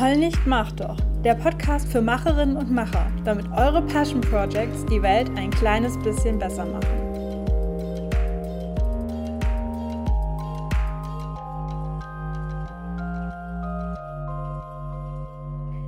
Heul nicht, mach doch. Der Podcast für Macherinnen und Macher, damit eure Passion Projects die Welt ein kleines bisschen besser machen.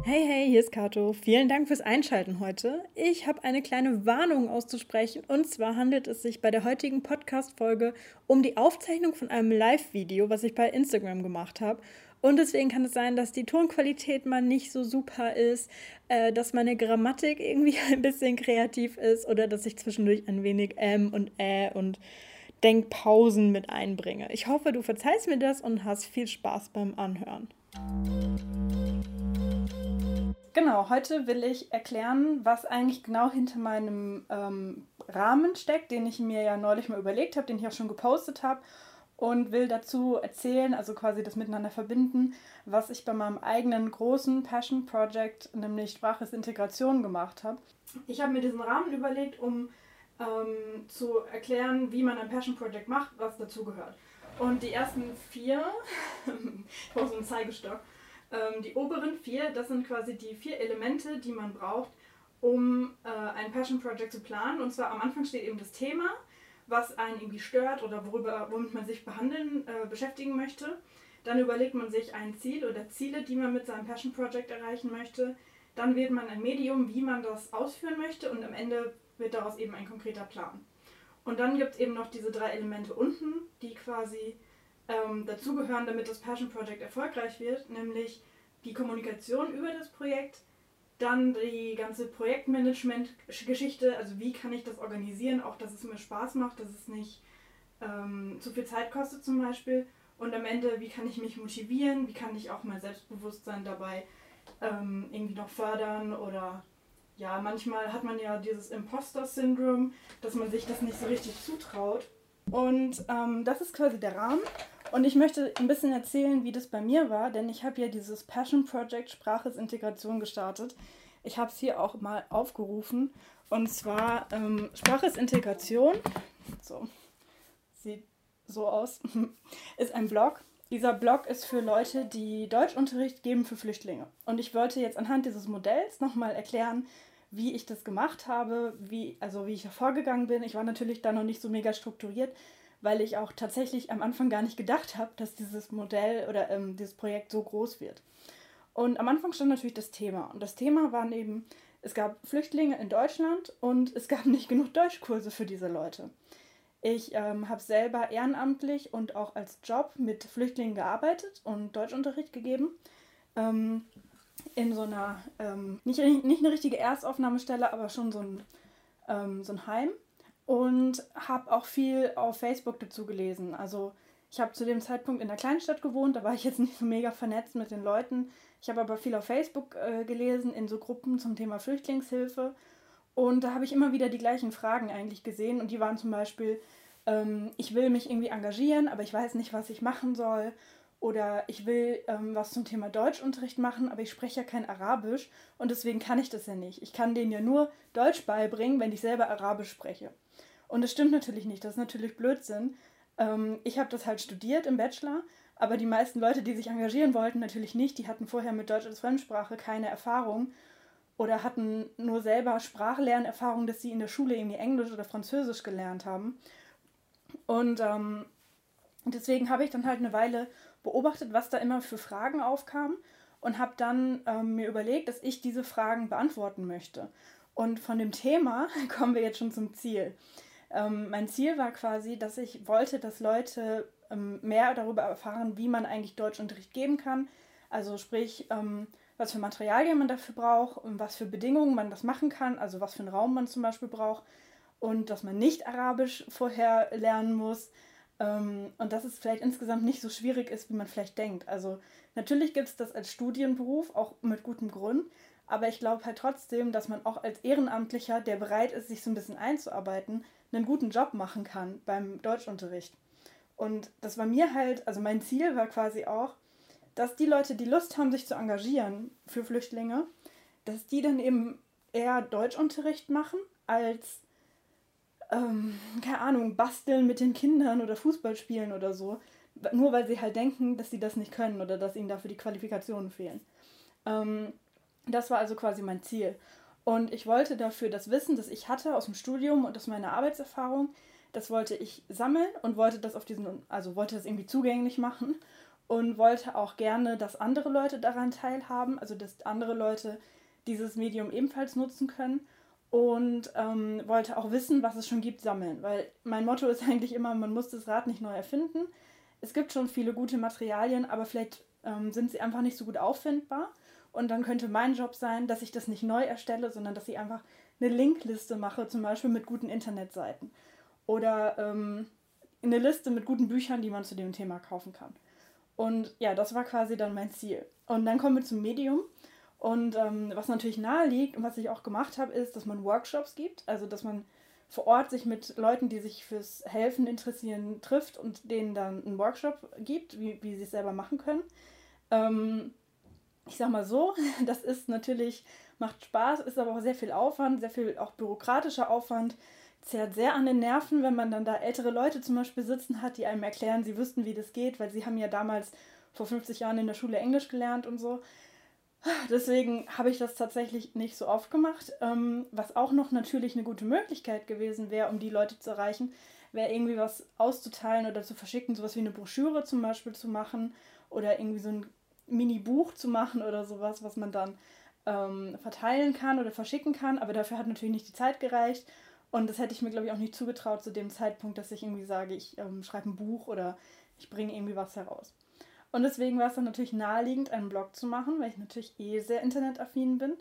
Hey, hey, hier ist Kato. Vielen Dank fürs Einschalten heute. Ich habe eine kleine Warnung auszusprechen und zwar handelt es sich bei der heutigen Podcast-Folge um die Aufzeichnung von einem Live-Video, was ich bei Instagram gemacht habe. Und deswegen kann es sein, dass die Tonqualität mal nicht so super ist, äh, dass meine Grammatik irgendwie ein bisschen kreativ ist oder dass ich zwischendurch ein wenig M und Ä und Denkpausen mit einbringe. Ich hoffe, du verzeihst mir das und hast viel Spaß beim Anhören. Genau, heute will ich erklären, was eigentlich genau hinter meinem ähm, Rahmen steckt, den ich mir ja neulich mal überlegt habe, den ich auch schon gepostet habe und will dazu erzählen, also quasi das miteinander verbinden, was ich bei meinem eigenen großen Passion Project, nämlich Sprachresintegration, gemacht habe. Ich habe mir diesen Rahmen überlegt, um ähm, zu erklären, wie man ein Passion Project macht, was dazu gehört. Und die ersten vier, ich brauche so einen Zeigestock, ähm, die oberen vier, das sind quasi die vier Elemente, die man braucht, um äh, ein Passion Project zu planen. Und zwar am Anfang steht eben das Thema, was einen irgendwie stört oder worüber, womit man sich behandeln, äh, beschäftigen möchte. Dann überlegt man sich ein Ziel oder Ziele, die man mit seinem Passion Project erreichen möchte. Dann wählt man ein Medium, wie man das ausführen möchte und am Ende wird daraus eben ein konkreter Plan. Und dann gibt es eben noch diese drei Elemente unten, die quasi ähm, dazugehören, damit das Passion Project erfolgreich wird, nämlich die Kommunikation über das Projekt, dann die ganze Projektmanagement-Geschichte, also wie kann ich das organisieren, auch dass es mir Spaß macht, dass es nicht ähm, zu viel Zeit kostet zum Beispiel. Und am Ende, wie kann ich mich motivieren, wie kann ich auch mein Selbstbewusstsein dabei ähm, irgendwie noch fördern oder ja, manchmal hat man ja dieses Imposter-Syndrom, dass man sich das nicht so richtig zutraut. Und ähm, das ist quasi der Rahmen. Und ich möchte ein bisschen erzählen, wie das bei mir war, denn ich habe ja dieses Passion Project Sprache Integration gestartet. Ich habe es hier auch mal aufgerufen. Und zwar ähm, Sprache Integration. So, sieht so aus. ist ein Blog. Dieser Blog ist für Leute, die Deutschunterricht geben für Flüchtlinge. Und ich wollte jetzt anhand dieses Modells nochmal erklären, wie ich das gemacht habe, wie, also wie ich vorgegangen bin. Ich war natürlich da noch nicht so mega strukturiert, weil ich auch tatsächlich am Anfang gar nicht gedacht habe, dass dieses Modell oder ähm, dieses Projekt so groß wird. Und am Anfang stand natürlich das Thema. Und das Thema waren eben, es gab Flüchtlinge in Deutschland und es gab nicht genug Deutschkurse für diese Leute. Ich ähm, habe selber ehrenamtlich und auch als Job mit Flüchtlingen gearbeitet und Deutschunterricht gegeben. Ähm, in so einer, ähm, nicht, nicht eine richtige Erstaufnahmestelle, aber schon so ein, ähm, so ein Heim und habe auch viel auf Facebook dazu gelesen. Also ich habe zu dem Zeitpunkt in der Kleinstadt gewohnt, da war ich jetzt nicht so mega vernetzt mit den Leuten. Ich habe aber viel auf Facebook äh, gelesen, in so Gruppen zum Thema Flüchtlingshilfe. Und da habe ich immer wieder die gleichen Fragen eigentlich gesehen. Und die waren zum Beispiel, ähm, ich will mich irgendwie engagieren, aber ich weiß nicht, was ich machen soll. Oder ich will ähm, was zum Thema Deutschunterricht machen, aber ich spreche ja kein Arabisch und deswegen kann ich das ja nicht. Ich kann denen ja nur Deutsch beibringen, wenn ich selber Arabisch spreche. Und das stimmt natürlich nicht, das ist natürlich Blödsinn. Ähm, ich habe das halt studiert im Bachelor, aber die meisten Leute, die sich engagieren wollten, natürlich nicht. Die hatten vorher mit Deutsch als Fremdsprache keine Erfahrung oder hatten nur selber Sprachlernerfahrung, dass sie in der Schule irgendwie Englisch oder Französisch gelernt haben. Und ähm, deswegen habe ich dann halt eine Weile beobachtet, was da immer für Fragen aufkamen und habe dann ähm, mir überlegt, dass ich diese Fragen beantworten möchte. Und von dem Thema kommen wir jetzt schon zum Ziel. Ähm, mein Ziel war quasi, dass ich wollte, dass Leute mehr darüber erfahren, wie man eigentlich Deutschunterricht geben kann. Also sprich, ähm, was für Materialien man dafür braucht und was für Bedingungen man das machen kann, also was für einen Raum man zum Beispiel braucht und dass man nicht Arabisch vorher lernen muss ähm, und dass es vielleicht insgesamt nicht so schwierig ist, wie man vielleicht denkt. Also natürlich gibt es das als Studienberuf, auch mit gutem Grund, aber ich glaube halt trotzdem, dass man auch als Ehrenamtlicher, der bereit ist, sich so ein bisschen einzuarbeiten, einen guten Job machen kann beim Deutschunterricht. Und das war mir halt, also mein Ziel war quasi auch, dass die Leute, die Lust haben, sich zu engagieren für Flüchtlinge, dass die dann eben eher Deutschunterricht machen als, ähm, keine Ahnung, basteln mit den Kindern oder Fußball spielen oder so. Nur weil sie halt denken, dass sie das nicht können oder dass ihnen dafür die Qualifikationen fehlen. Ähm, das war also quasi mein Ziel. Und ich wollte dafür das Wissen, das ich hatte aus dem Studium und aus meiner Arbeitserfahrung, das wollte ich sammeln und wollte das auf diesen, also wollte das irgendwie zugänglich machen und wollte auch gerne, dass andere Leute daran teilhaben, also dass andere Leute dieses Medium ebenfalls nutzen können und ähm, wollte auch wissen, was es schon gibt, sammeln. Weil mein Motto ist eigentlich immer, man muss das Rad nicht neu erfinden. Es gibt schon viele gute Materialien, aber vielleicht ähm, sind sie einfach nicht so gut auffindbar. Und dann könnte mein Job sein, dass ich das nicht neu erstelle, sondern dass ich einfach eine Linkliste mache, zum Beispiel mit guten Internetseiten. Oder ähm, eine Liste mit guten Büchern, die man zu dem Thema kaufen kann. Und ja, das war quasi dann mein Ziel. Und dann kommen wir zum Medium. Und ähm, was natürlich nahe liegt und was ich auch gemacht habe, ist, dass man Workshops gibt. Also, dass man vor Ort sich mit Leuten, die sich fürs Helfen interessieren, trifft und denen dann einen Workshop gibt, wie, wie sie es selber machen können. Ähm, ich sag mal so, das ist natürlich, macht Spaß, ist aber auch sehr viel Aufwand, sehr viel auch bürokratischer Aufwand, zerrt sehr an den Nerven, wenn man dann da ältere Leute zum Beispiel sitzen hat, die einem erklären, sie wüssten, wie das geht, weil sie haben ja damals vor 50 Jahren in der Schule Englisch gelernt und so. Deswegen habe ich das tatsächlich nicht so oft gemacht. Ähm, was auch noch natürlich eine gute Möglichkeit gewesen wäre, um die Leute zu erreichen, wäre irgendwie was auszuteilen oder zu verschicken, sowas wie eine Broschüre zum Beispiel zu machen oder irgendwie so ein Mini-Buch zu machen oder sowas, was man dann ähm, verteilen kann oder verschicken kann. Aber dafür hat natürlich nicht die Zeit gereicht. Und das hätte ich mir, glaube ich, auch nicht zugetraut zu dem Zeitpunkt, dass ich irgendwie sage, ich ähm, schreibe ein Buch oder ich bringe irgendwie was heraus. Und deswegen war es dann natürlich naheliegend, einen Blog zu machen, weil ich natürlich eh sehr internetaffin bin.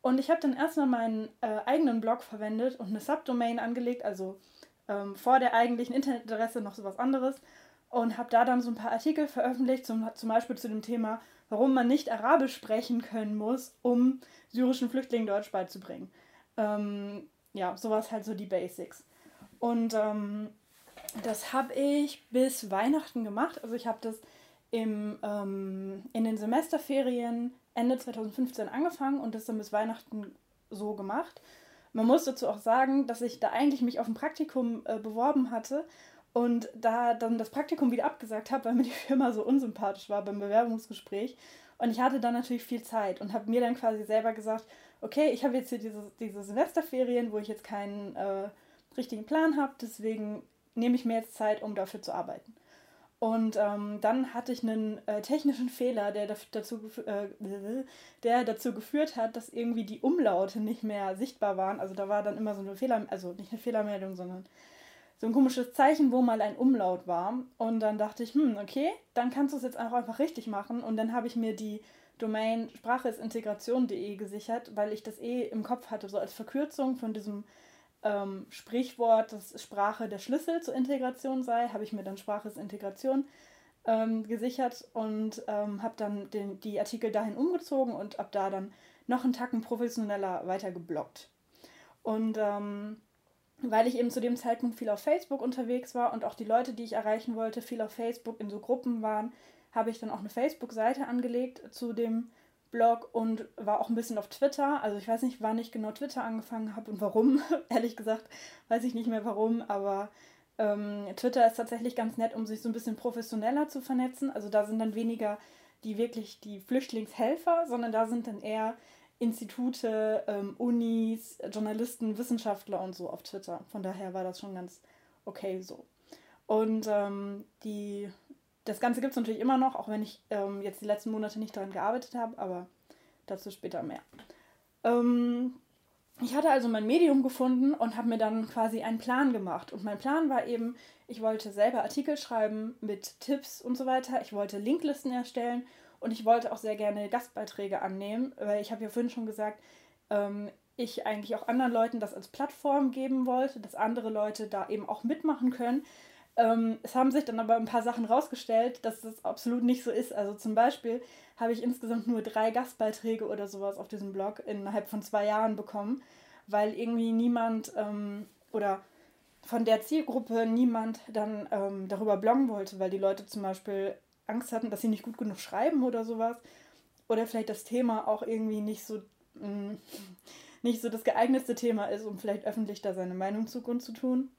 Und ich habe dann erstmal meinen äh, eigenen Blog verwendet und eine Subdomain angelegt, also ähm, vor der eigentlichen Internetadresse noch sowas anderes. Und habe da dann so ein paar Artikel veröffentlicht, zum, zum Beispiel zu dem Thema, warum man nicht Arabisch sprechen können muss, um syrischen Flüchtlingen Deutsch beizubringen. Ähm, ja, sowas halt so die Basics. Und ähm, das habe ich bis Weihnachten gemacht. Also ich habe das im, ähm, in den Semesterferien Ende 2015 angefangen und das dann bis Weihnachten so gemacht. Man muss dazu auch sagen, dass ich da eigentlich mich auf ein Praktikum äh, beworben hatte und da dann das Praktikum wieder abgesagt habe, weil mir die Firma so unsympathisch war beim Bewerbungsgespräch. Und ich hatte dann natürlich viel Zeit und habe mir dann quasi selber gesagt, okay, ich habe jetzt hier diese, diese Semesterferien, wo ich jetzt keinen äh, richtigen Plan habe, deswegen nehme ich mir jetzt Zeit, um dafür zu arbeiten. Und ähm, dann hatte ich einen äh, technischen Fehler, der dazu, äh, der dazu geführt hat, dass irgendwie die Umlaute nicht mehr sichtbar waren. Also da war dann immer so eine Fehler, also nicht eine Fehlermeldung, sondern so ein komisches Zeichen, wo mal ein Umlaut war. Und dann dachte ich, hm, okay, dann kannst du es jetzt auch einfach richtig machen. Und dann habe ich mir die Domain spracheistintegration.de gesichert, weil ich das eh im Kopf hatte, so als Verkürzung von diesem ähm, Sprichwort, dass Sprache der Schlüssel zur Integration sei, habe ich mir dann Sprache ist Integration ähm, gesichert und ähm, habe dann den, die Artikel dahin umgezogen und ab da dann noch einen Tacken professioneller weiter geblockt. Und ähm, weil ich eben zu dem Zeitpunkt viel auf Facebook unterwegs war und auch die Leute, die ich erreichen wollte, viel auf Facebook in so Gruppen waren, habe ich dann auch eine Facebook-Seite angelegt zu dem Blog und war auch ein bisschen auf Twitter. Also ich weiß nicht, wann ich genau Twitter angefangen habe und warum. Ehrlich gesagt weiß ich nicht mehr warum, aber ähm, Twitter ist tatsächlich ganz nett, um sich so ein bisschen professioneller zu vernetzen. Also da sind dann weniger die wirklich die Flüchtlingshelfer, sondern da sind dann eher Institute, ähm, Unis, Journalisten, Wissenschaftler und so auf Twitter. Von daher war das schon ganz okay so. Und ähm, die das Ganze gibt es natürlich immer noch, auch wenn ich ähm, jetzt die letzten Monate nicht daran gearbeitet habe, aber dazu später mehr. Ähm, ich hatte also mein Medium gefunden und habe mir dann quasi einen Plan gemacht. Und mein Plan war eben, ich wollte selber Artikel schreiben mit Tipps und so weiter. Ich wollte Linklisten erstellen und ich wollte auch sehr gerne Gastbeiträge annehmen, weil ich habe ja vorhin schon gesagt, ähm, ich eigentlich auch anderen Leuten das als Plattform geben wollte, dass andere Leute da eben auch mitmachen können. Ähm, es haben sich dann aber ein paar Sachen rausgestellt, dass das absolut nicht so ist. Also zum Beispiel habe ich insgesamt nur drei Gastbeiträge oder sowas auf diesem Blog innerhalb von zwei Jahren bekommen, weil irgendwie niemand ähm, oder von der Zielgruppe niemand dann ähm, darüber bloggen wollte, weil die Leute zum Beispiel Angst hatten, dass sie nicht gut genug schreiben oder sowas. Oder vielleicht das Thema auch irgendwie nicht so, mh, mm, nicht so das geeignetste Thema ist, um vielleicht öffentlich da seine Meinung zu zu tun.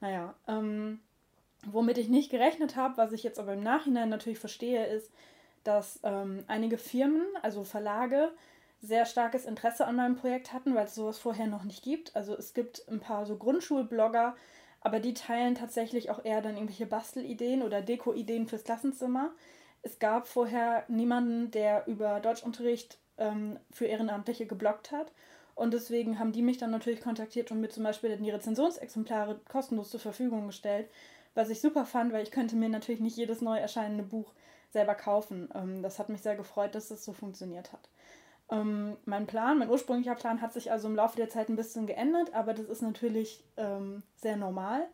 Naja, ähm, Womit ich nicht gerechnet habe, was ich jetzt aber im Nachhinein natürlich verstehe, ist, dass ähm, einige Firmen, also Verlage, sehr starkes Interesse an meinem Projekt hatten, weil es sowas vorher noch nicht gibt. Also es gibt ein paar so Grundschulblogger, aber die teilen tatsächlich auch eher dann irgendwelche Bastelideen oder Deko-Ideen fürs Klassenzimmer. Es gab vorher niemanden, der über Deutschunterricht ähm, für Ehrenamtliche gebloggt hat. Und deswegen haben die mich dann natürlich kontaktiert und mir zum Beispiel die Rezensionsexemplare kostenlos zur Verfügung gestellt, was ich super fand, weil ich könnte mir natürlich nicht jedes neu erscheinende Buch selber kaufen. Ähm, das hat mich sehr gefreut, dass das so funktioniert hat. Ähm, mein Plan, mein ursprünglicher Plan hat sich also im Laufe der Zeit ein bisschen geändert, aber das ist natürlich ähm, sehr normal.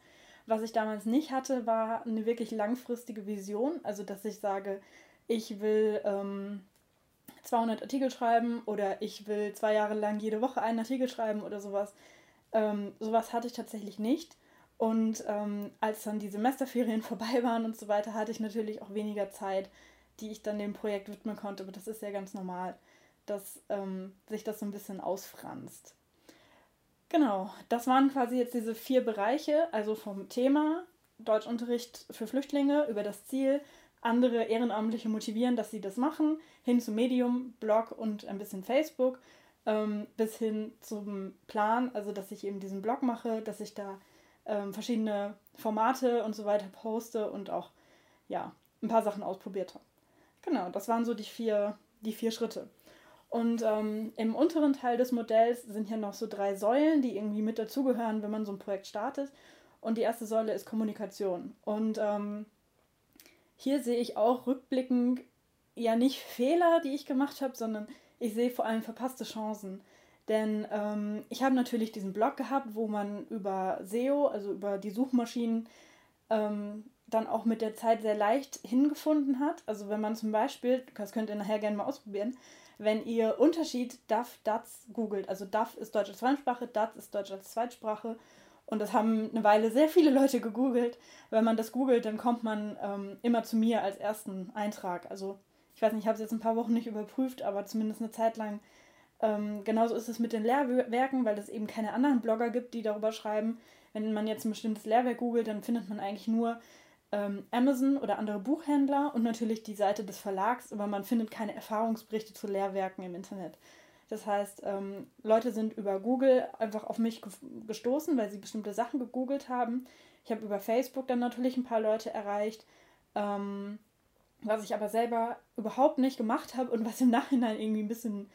Was ich damals nicht hatte, war eine wirklich langfristige Vision, also dass ich sage, ich will ähm, 200 Artikel schreiben oder ich will zwei Jahre lang jede Woche einen Artikel schreiben oder sowas. Ähm, sowas hatte ich tatsächlich nicht. Und ähm, als dann die Semesterferien vorbei waren und so weiter, hatte ich natürlich auch weniger Zeit, die ich dann dem Projekt widmen konnte. Aber das ist ja ganz normal dass ähm, sich das so ein bisschen ausfranst. Genau, das waren quasi jetzt diese vier Bereiche, also vom Thema Deutschunterricht für Flüchtlinge über das Ziel, andere Ehrenamtliche motivieren, dass sie das machen, hin zum Medium, Blog und ein bisschen Facebook, ähm, bis hin zum Plan, also dass ich eben diesen Blog mache, dass ich da ähm, verschiedene Formate und so weiter poste und auch ja, ein paar Sachen ausprobiert habe. Genau, das waren so die vier, die vier Schritte. Und ähm, im unteren Teil des Modells sind hier noch so drei Säulen, die irgendwie mit dazugehören, wenn man so ein Projekt startet. Und die erste Säule ist Kommunikation. Und ähm, hier sehe ich auch rückblickend ja nicht Fehler, die ich gemacht habe, sondern ich sehe vor allem verpasste Chancen. Denn ähm, ich habe natürlich diesen Blog gehabt, wo man über SEO, also über die Suchmaschinen, ähm, dann auch mit der Zeit sehr leicht hingefunden hat. Also wenn man zum Beispiel, das könnt ihr nachher gerne mal ausprobieren, wenn ihr Unterschied DAF, DATS googelt. Also DAF ist Deutsch als Fremdsprache, DATS ist Deutsch als Zweitsprache. Und das haben eine Weile sehr viele Leute gegoogelt. Wenn man das googelt, dann kommt man ähm, immer zu mir als ersten Eintrag. Also ich weiß nicht, ich habe es jetzt ein paar Wochen nicht überprüft, aber zumindest eine Zeit lang. Ähm, genauso ist es mit den Lehrwerken, weil es eben keine anderen Blogger gibt, die darüber schreiben. Wenn man jetzt ein bestimmtes Lehrwerk googelt, dann findet man eigentlich nur ähm, Amazon oder andere Buchhändler und natürlich die Seite des Verlags, aber man findet keine Erfahrungsberichte zu Lehrwerken im Internet. Das heißt, ähm, Leute sind über Google einfach auf mich gestoßen, weil sie bestimmte Sachen gegoogelt haben. Ich habe über Facebook dann natürlich ein paar Leute erreicht, ähm, was ich aber selber überhaupt nicht gemacht habe und was im Nachhinein irgendwie ein bisschen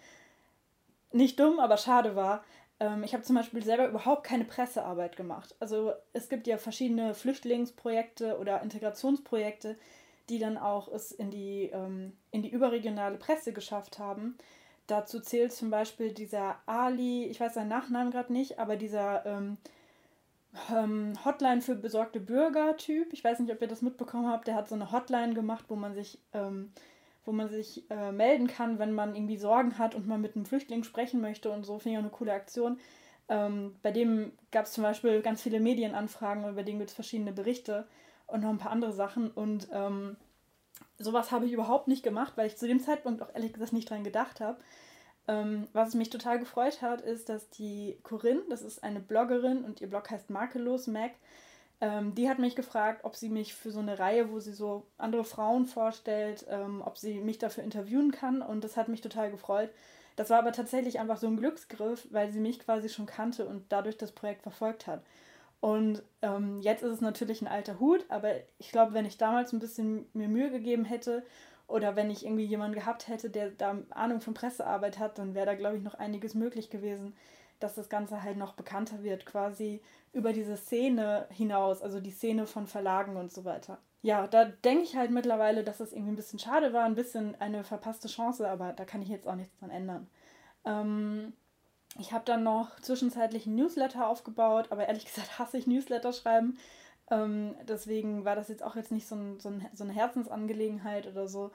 nicht dumm, aber schade war, ähm, ich habe zum Beispiel selber überhaupt keine Pressearbeit gemacht. Also es gibt ja verschiedene Flüchtlingsprojekte oder Integrationsprojekte, die dann auch es in die, ähm, in die überregionale Presse geschafft haben. Dazu zählt zum Beispiel dieser Ali, ich weiß seinen Nachnamen gerade nicht, aber dieser ähm, ähm, Hotline für besorgte Bürger-Typ. Ich weiß nicht, ob ihr das mitbekommen habt. Der hat so eine Hotline gemacht, wo man sich ähm, wo man sich äh, melden kann, wenn man irgendwie Sorgen hat und man mit einem Flüchtling sprechen möchte und so, finde ich auch eine coole Aktion. Ähm, bei dem gab es zum Beispiel ganz viele Medienanfragen und bei dem gibt es verschiedene Berichte und noch ein paar andere Sachen. Und ähm, sowas habe ich überhaupt nicht gemacht, weil ich zu dem Zeitpunkt auch ehrlich gesagt nicht dran gedacht habe. Ähm, was mich total gefreut hat, ist, dass die Corinne, das ist eine Bloggerin und ihr Blog heißt Makellos Mac, ähm, die hat mich gefragt, ob sie mich für so eine Reihe, wo sie so andere Frauen vorstellt, ähm, ob sie mich dafür interviewen kann. Und das hat mich total gefreut. Das war aber tatsächlich einfach so ein Glücksgriff, weil sie mich quasi schon kannte und dadurch das Projekt verfolgt hat. Und ähm, jetzt ist es natürlich ein alter Hut, aber ich glaube, wenn ich damals ein bisschen mir Mühe gegeben hätte oder wenn ich irgendwie jemanden gehabt hätte, der da Ahnung von Pressearbeit hat, dann wäre da, glaube ich, noch einiges möglich gewesen dass das Ganze halt noch bekannter wird, quasi über diese Szene hinaus, also die Szene von Verlagen und so weiter. Ja, da denke ich halt mittlerweile, dass das irgendwie ein bisschen schade war, ein bisschen eine verpasste Chance, aber da kann ich jetzt auch nichts dran ändern. Ähm, ich habe dann noch zwischenzeitlich einen Newsletter aufgebaut, aber ehrlich gesagt hasse ich Newsletter schreiben. Ähm, deswegen war das jetzt auch jetzt nicht so, ein, so, ein, so eine Herzensangelegenheit oder so.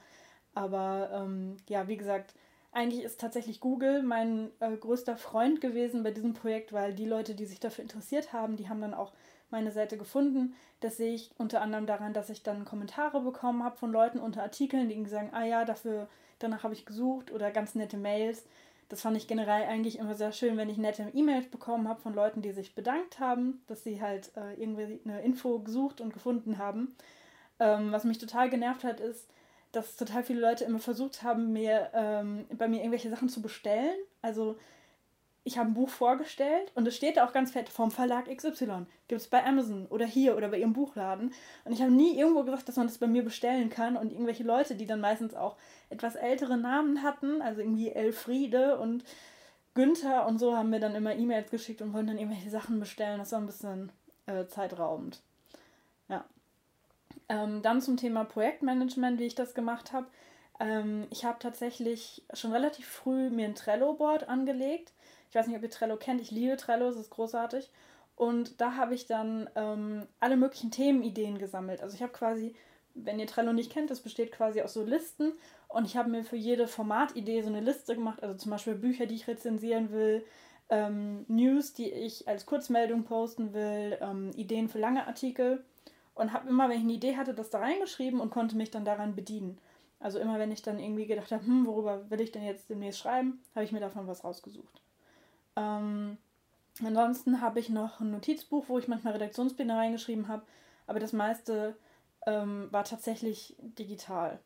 Aber ähm, ja, wie gesagt, eigentlich ist tatsächlich Google mein äh, größter Freund gewesen bei diesem Projekt, weil die Leute, die sich dafür interessiert haben, die haben dann auch meine Seite gefunden. Das sehe ich unter anderem daran, dass ich dann Kommentare bekommen habe von Leuten unter Artikeln, die sagen, ah ja, dafür, danach habe ich gesucht oder ganz nette Mails. Das fand ich generell eigentlich immer sehr schön, wenn ich nette E-Mails bekommen habe von Leuten, die sich bedankt haben, dass sie halt äh, irgendwie eine Info gesucht und gefunden haben. Ähm, was mich total genervt hat, ist, dass total viele Leute immer versucht haben, mir ähm, bei mir irgendwelche Sachen zu bestellen. Also ich habe ein Buch vorgestellt und es steht da auch ganz fett vom Verlag XY. Gibt es bei Amazon oder hier oder bei ihrem Buchladen. Und ich habe nie irgendwo gesagt, dass man das bei mir bestellen kann. Und irgendwelche Leute, die dann meistens auch etwas ältere Namen hatten, also irgendwie Elfriede und Günther und so, haben mir dann immer E-Mails geschickt und wollten dann irgendwelche Sachen bestellen. Das war ein bisschen äh, zeitraubend. Ähm, dann zum Thema Projektmanagement, wie ich das gemacht habe. Ähm, ich habe tatsächlich schon relativ früh mir ein Trello-Board angelegt ich weiß nicht, ob ihr Trello kennt. Ich liebe Trello, es ist großartig. Und da habe ich dann ähm, alle möglichen Themenideen gesammelt. Also ich habe quasi, wenn ihr Trello nicht kennt, das besteht quasi aus so Listen. Und ich habe mir für jede Formatidee so eine Liste gemacht. Also zum Beispiel Bücher, die ich rezensieren will, ähm, News, die ich als Kurzmeldung posten will, ähm, Ideen für lange Artikel. Und habe immer, wenn ich eine Idee hatte, das da reingeschrieben und konnte mich dann daran bedienen. Also immer, wenn ich dann irgendwie gedacht habe, hm, worüber will ich denn jetzt demnächst schreiben, habe ich mir davon was rausgesucht. Ähm, ansonsten habe ich noch ein Notizbuch, wo ich manchmal Redaktionspläne reingeschrieben habe, aber das meiste ähm, war tatsächlich digital.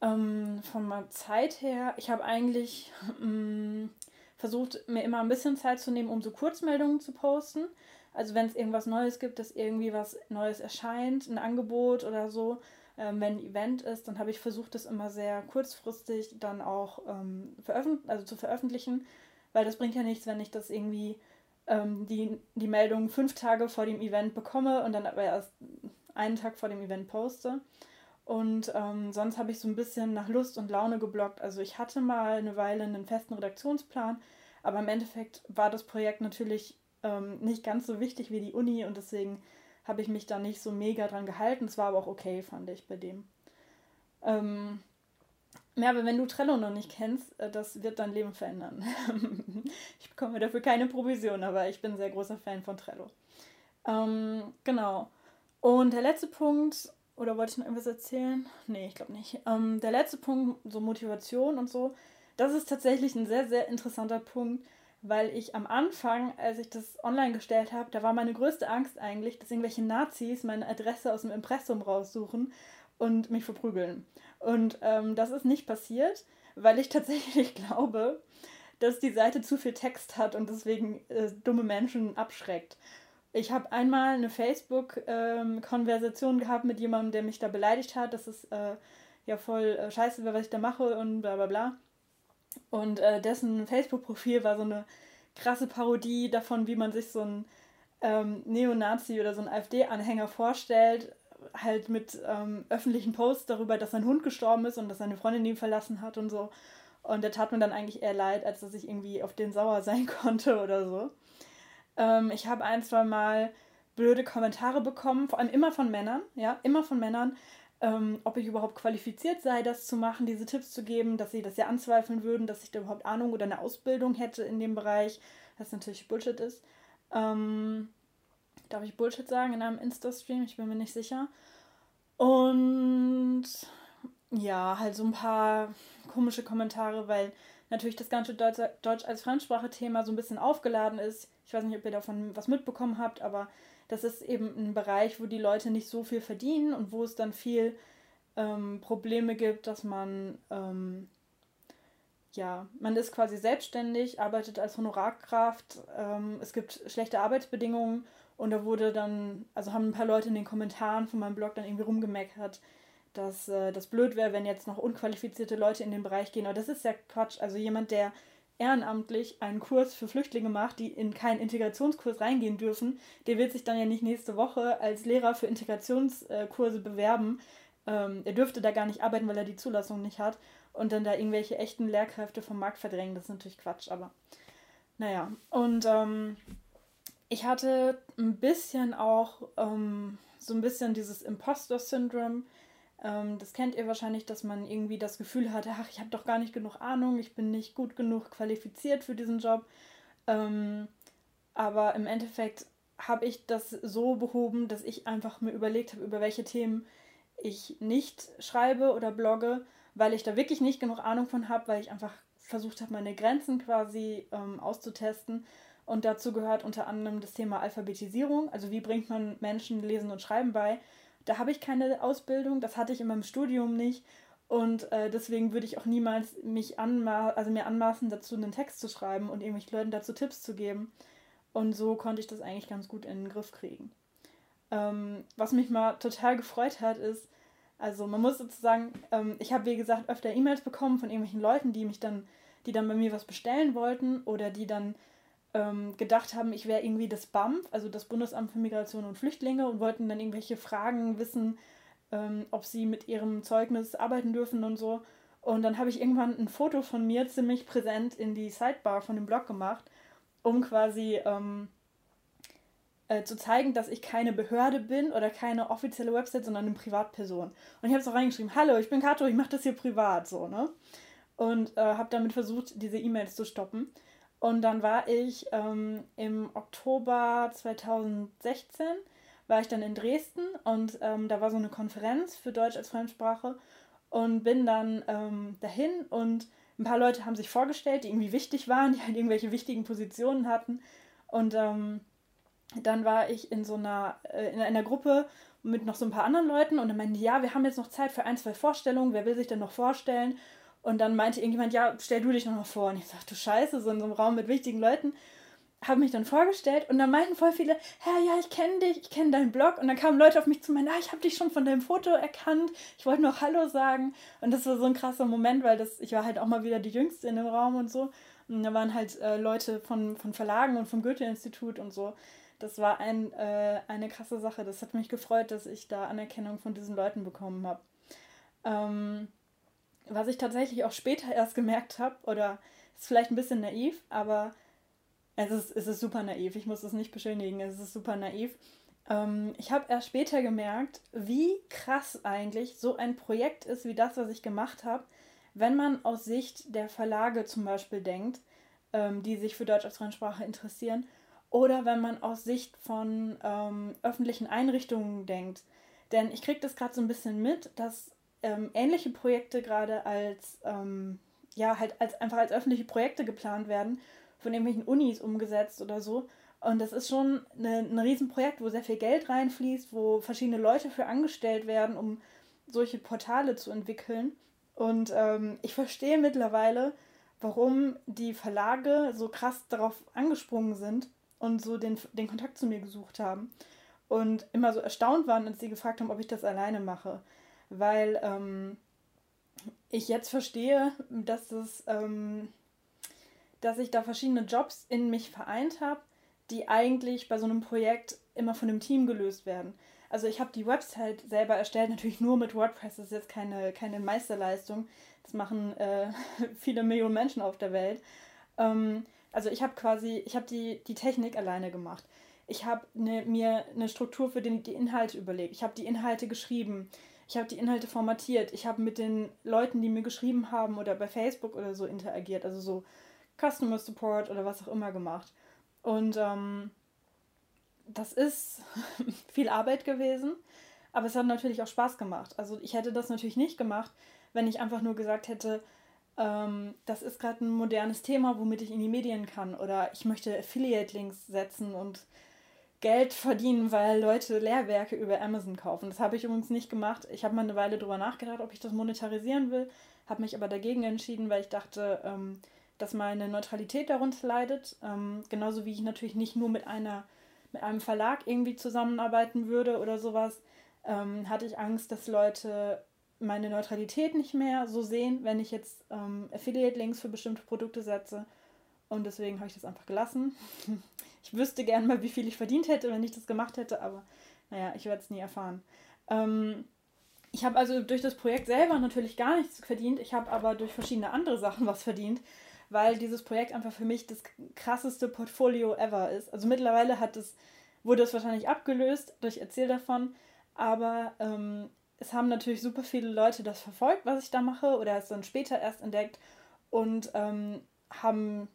Ähm, von meiner Zeit her, ich habe eigentlich ähm, versucht, mir immer ein bisschen Zeit zu nehmen, um so Kurzmeldungen zu posten. Also wenn es irgendwas Neues gibt, dass irgendwie was Neues erscheint, ein Angebot oder so, ähm, wenn ein Event ist, dann habe ich versucht, das immer sehr kurzfristig dann auch ähm, also zu veröffentlichen, weil das bringt ja nichts, wenn ich das irgendwie ähm, die, die Meldung fünf Tage vor dem Event bekomme und dann aber erst einen Tag vor dem Event poste. Und ähm, sonst habe ich so ein bisschen nach Lust und Laune geblockt. Also ich hatte mal eine Weile einen festen Redaktionsplan, aber im Endeffekt war das Projekt natürlich ähm, nicht ganz so wichtig wie die Uni und deswegen habe ich mich da nicht so mega dran gehalten. Es war aber auch okay, fand ich bei dem. Ähm, ja, aber wenn du Trello noch nicht kennst, äh, das wird dein Leben verändern. ich bekomme dafür keine Provision, aber ich bin ein sehr großer Fan von Trello. Ähm, genau. Und der letzte Punkt, oder wollte ich noch irgendwas erzählen? Nee, ich glaube nicht. Ähm, der letzte Punkt, so Motivation und so, das ist tatsächlich ein sehr, sehr interessanter Punkt, weil ich am Anfang, als ich das online gestellt habe, da war meine größte Angst eigentlich, dass irgendwelche Nazis meine Adresse aus dem Impressum raussuchen und mich verprügeln. Und ähm, das ist nicht passiert, weil ich tatsächlich glaube, dass die Seite zu viel Text hat und deswegen äh, dumme Menschen abschreckt. Ich habe einmal eine Facebook-Konversation ähm, gehabt mit jemandem, der mich da beleidigt hat. Das ist äh, ja voll äh, scheiße, was ich da mache und bla bla bla. Und äh, dessen Facebook-Profil war so eine krasse Parodie davon, wie man sich so einen ähm, Neonazi oder so einen AfD-Anhänger vorstellt halt mit ähm, öffentlichen Posts darüber, dass sein Hund gestorben ist und dass seine Freundin ihn verlassen hat und so. Und der tat mir dann eigentlich eher leid, als dass ich irgendwie auf den sauer sein konnte oder so. Ähm, ich habe ein, zwei Mal blöde Kommentare bekommen, vor allem immer von Männern, ja, immer von Männern, ähm, ob ich überhaupt qualifiziert sei, das zu machen, diese Tipps zu geben, dass sie das ja anzweifeln würden, dass ich da überhaupt Ahnung oder eine Ausbildung hätte in dem Bereich, was natürlich Bullshit ist. Ähm, darf ich Bullshit sagen in einem Insta-Stream? Ich bin mir nicht sicher. Und ja, halt so ein paar komische Kommentare, weil natürlich das ganze Deutsch, als Fremdsprache-Thema so ein bisschen aufgeladen ist. Ich weiß nicht, ob ihr davon was mitbekommen habt, aber das ist eben ein Bereich, wo die Leute nicht so viel verdienen und wo es dann viel ähm, Probleme gibt, dass man, ähm, ja, man ist quasi selbstständig, arbeitet als Honorarkraft, ähm, es gibt schlechte Arbeitsbedingungen und da wurde dann, also haben ein paar Leute in den Kommentaren von meinem Blog dann irgendwie rumgemeckert, dass äh, das blöd wäre, wenn jetzt noch unqualifizierte Leute in den Bereich gehen. Aber das ist ja Quatsch. Also jemand, der ehrenamtlich einen Kurs für Flüchtlinge macht, die in keinen Integrationskurs reingehen dürfen, der wird sich dann ja nicht nächste Woche als Lehrer für Integrationskurse bewerben. Ähm, er dürfte da gar nicht arbeiten, weil er die Zulassung nicht hat und dann da irgendwelche echten Lehrkräfte vom Markt verdrängen. Das ist natürlich Quatsch, aber naja. Und ähm, ich hatte ein bisschen auch ähm, so ein bisschen dieses Imposter-Syndrom. Ähm, das kennt ihr wahrscheinlich, dass man irgendwie das Gefühl hatte, ach, ich habe doch gar nicht genug Ahnung, ich bin nicht gut genug qualifiziert für diesen Job. Ähm, aber im Endeffekt habe ich das so behoben, dass ich einfach mir überlegt habe, über welche Themen ich nicht schreibe oder blogge, weil ich da wirklich nicht genug Ahnung von habe, weil ich einfach versucht habe, meine Grenzen quasi ähm, auszutesten und dazu gehört unter anderem das Thema Alphabetisierung. Also wie bringt man Menschen Lesen und Schreiben bei? Da habe ich keine Ausbildung, das hatte ich in meinem Studium nicht. Und äh, deswegen würde ich auch niemals mich anma also mir anmaßen, dazu einen Text zu schreiben und irgendwelchen Leuten dazu Tipps zu geben. Und so konnte ich das eigentlich ganz gut in den Griff kriegen. Ähm, was mich mal total gefreut hat, ist, also man muss sozusagen, ähm, ich habe wie gesagt öfter E-Mails bekommen von irgendwelchen Leuten, die mich dann, die dann bei mir was bestellen wollten oder die dann ähm, gedacht haben, ich wäre irgendwie das BAMF, also das Bundesamt für Migration und Flüchtlinge und wollten dann irgendwelche Fragen wissen, ähm, ob sie mit ihrem Zeugnis arbeiten dürfen und so. Und dann habe ich irgendwann ein Foto von mir ziemlich präsent in die Sidebar von dem Blog gemacht, um quasi ähm, äh, zu zeigen, dass ich keine Behörde bin oder keine offizielle Website, sondern eine Privatperson. Und ich habe es auch reingeschrieben, hallo, ich bin Kato, ich mache das hier privat, so, ne? Und äh, habe damit versucht, diese E-Mails zu stoppen. Und dann war ich ähm, im Oktober 2016, war ich dann in Dresden und ähm, da war so eine Konferenz für Deutsch als Fremdsprache und bin dann ähm, dahin und ein paar Leute haben sich vorgestellt, die irgendwie wichtig waren, die halt irgendwelche wichtigen Positionen hatten. Und ähm, dann war ich in so einer, äh, in einer Gruppe mit noch so ein paar anderen Leuten und dann meinten die, ja, wir haben jetzt noch Zeit für ein, zwei Vorstellungen, wer will sich denn noch vorstellen? Und dann meinte irgendjemand, ja, stell du dich noch mal vor. Und ich dachte, du Scheiße, so in so einem Raum mit wichtigen Leuten. Habe mich dann vorgestellt und dann meinten voll viele, ja, ja, ich kenne dich, ich kenne deinen Blog. Und dann kamen Leute auf mich zu meinen, ah, ich habe dich schon von deinem Foto erkannt. Ich wollte noch Hallo sagen. Und das war so ein krasser Moment, weil das, ich war halt auch mal wieder die Jüngste in dem Raum und so. Und da waren halt äh, Leute von, von Verlagen und vom Goethe-Institut und so. Das war ein, äh, eine krasse Sache. Das hat mich gefreut, dass ich da Anerkennung von diesen Leuten bekommen habe. Ähm, was ich tatsächlich auch später erst gemerkt habe, oder ist vielleicht ein bisschen naiv, aber es ist, es ist super naiv. Ich muss es nicht beschönigen, es ist super naiv. Ähm, ich habe erst später gemerkt, wie krass eigentlich so ein Projekt ist, wie das, was ich gemacht habe, wenn man aus Sicht der Verlage zum Beispiel denkt, ähm, die sich für Deutsch als Fremdsprache interessieren, oder wenn man aus Sicht von ähm, öffentlichen Einrichtungen denkt. Denn ich kriege das gerade so ein bisschen mit, dass ähm, ähnliche Projekte gerade als, ähm, ja, halt als einfach als öffentliche Projekte geplant werden, von irgendwelchen Unis umgesetzt oder so. Und das ist schon ein Riesenprojekt, wo sehr viel Geld reinfließt, wo verschiedene Leute für angestellt werden, um solche Portale zu entwickeln. Und ähm, ich verstehe mittlerweile, warum die Verlage so krass darauf angesprungen sind und so den, den Kontakt zu mir gesucht haben. Und immer so erstaunt waren, als sie gefragt haben, ob ich das alleine mache weil ähm, ich jetzt verstehe, dass es, ähm, dass ich da verschiedene Jobs in mich vereint habe, die eigentlich bei so einem Projekt immer von einem Team gelöst werden. Also ich habe die Website selber erstellt, natürlich nur mit WordPress, das ist jetzt keine, keine Meisterleistung. Das machen äh, viele Millionen Menschen auf der Welt. Ähm, also ich habe quasi, ich habe die, die Technik alleine gemacht. Ich habe ne, mir eine Struktur für den, die Inhalte überlegt. Ich habe die Inhalte geschrieben. Ich habe die Inhalte formatiert. Ich habe mit den Leuten, die mir geschrieben haben oder bei Facebook oder so interagiert. Also so Customer Support oder was auch immer gemacht. Und ähm, das ist viel Arbeit gewesen, aber es hat natürlich auch Spaß gemacht. Also ich hätte das natürlich nicht gemacht, wenn ich einfach nur gesagt hätte, ähm, das ist gerade ein modernes Thema, womit ich in die Medien kann. Oder ich möchte Affiliate-Links setzen und Geld verdienen, weil Leute Lehrwerke über Amazon kaufen. Das habe ich übrigens nicht gemacht. Ich habe mal eine Weile darüber nachgedacht, ob ich das monetarisieren will, habe mich aber dagegen entschieden, weil ich dachte, ähm, dass meine Neutralität darunter leidet. Ähm, genauso wie ich natürlich nicht nur mit einer mit einem Verlag irgendwie zusammenarbeiten würde oder sowas, ähm, hatte ich Angst, dass Leute meine Neutralität nicht mehr so sehen, wenn ich jetzt ähm, Affiliate-Links für bestimmte Produkte setze. Und deswegen habe ich das einfach gelassen. Ich wüsste gern mal, wie viel ich verdient hätte, wenn ich das gemacht hätte, aber naja, ich werde es nie erfahren. Ähm, ich habe also durch das Projekt selber natürlich gar nichts verdient, ich habe aber durch verschiedene andere Sachen was verdient, weil dieses Projekt einfach für mich das krasseste Portfolio ever ist. Also mittlerweile hat es, wurde es wahrscheinlich abgelöst durch Erzähl davon, aber ähm, es haben natürlich super viele Leute das verfolgt, was ich da mache, oder es dann später erst entdeckt und ähm, haben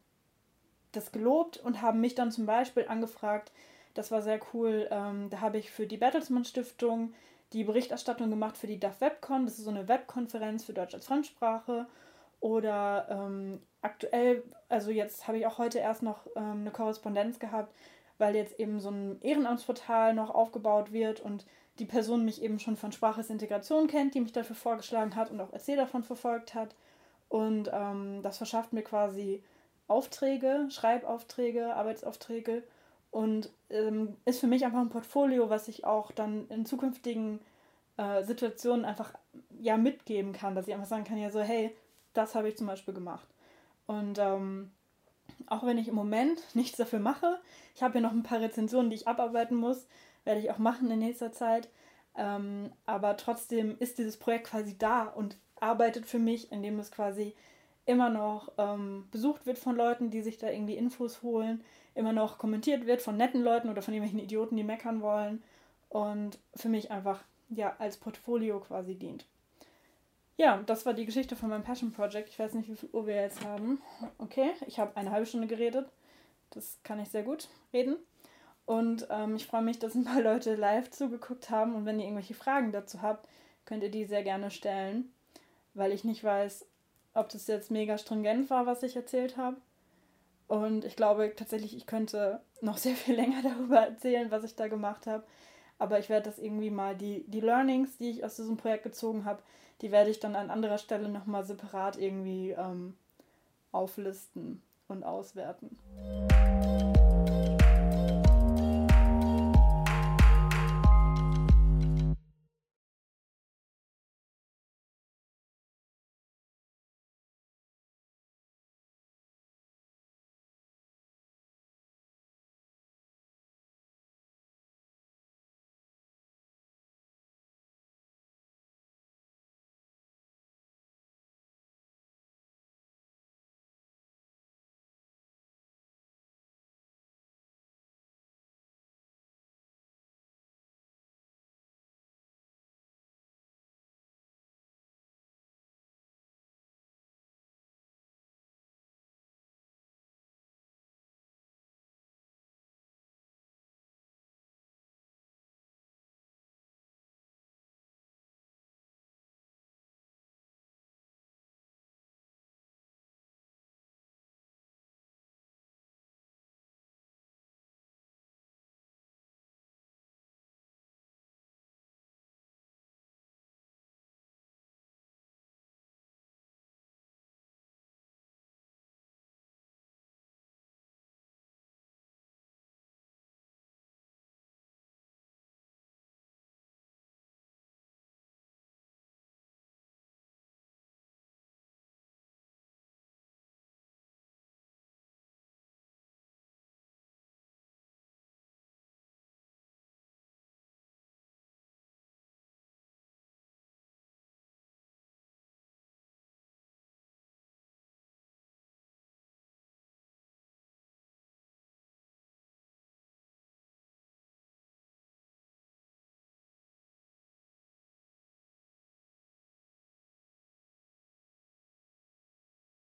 das gelobt und haben mich dann zum Beispiel angefragt, das war sehr cool, ähm, da habe ich für die Bertelsmann Stiftung die Berichterstattung gemacht für die DAF WebCon, das ist so eine Webkonferenz für Deutsch als Fremdsprache. Oder ähm, aktuell, also jetzt habe ich auch heute erst noch ähm, eine Korrespondenz gehabt, weil jetzt eben so ein Ehrenamtsportal noch aufgebaut wird und die Person mich eben schon von Sprachesintegration kennt, die mich dafür vorgeschlagen hat und auch Erzähl davon verfolgt hat. Und ähm, das verschafft mir quasi Aufträge, Schreibaufträge, Arbeitsaufträge und ähm, ist für mich einfach ein Portfolio, was ich auch dann in zukünftigen äh, Situationen einfach ja mitgeben kann, dass ich einfach sagen kann, ja so, hey, das habe ich zum Beispiel gemacht. Und ähm, auch wenn ich im Moment nichts dafür mache, ich habe ja noch ein paar Rezensionen, die ich abarbeiten muss, werde ich auch machen in nächster Zeit. Ähm, aber trotzdem ist dieses Projekt quasi da und arbeitet für mich, indem es quasi immer noch ähm, besucht wird von Leuten, die sich da irgendwie Infos holen, immer noch kommentiert wird von netten Leuten oder von irgendwelchen Idioten, die meckern wollen und für mich einfach ja als Portfolio quasi dient. Ja, das war die Geschichte von meinem Passion Project. Ich weiß nicht, wie viel Uhr wir jetzt haben. Okay, ich habe eine halbe Stunde geredet. Das kann ich sehr gut reden. Und ähm, ich freue mich, dass ein paar Leute live zugeguckt haben. Und wenn ihr irgendwelche Fragen dazu habt, könnt ihr die sehr gerne stellen. Weil ich nicht weiß, ob das jetzt mega stringent war, was ich erzählt habe. Und ich glaube tatsächlich, ich könnte noch sehr viel länger darüber erzählen, was ich da gemacht habe. Aber ich werde das irgendwie mal, die, die Learnings, die ich aus diesem Projekt gezogen habe, die werde ich dann an anderer Stelle nochmal separat irgendwie ähm, auflisten und auswerten.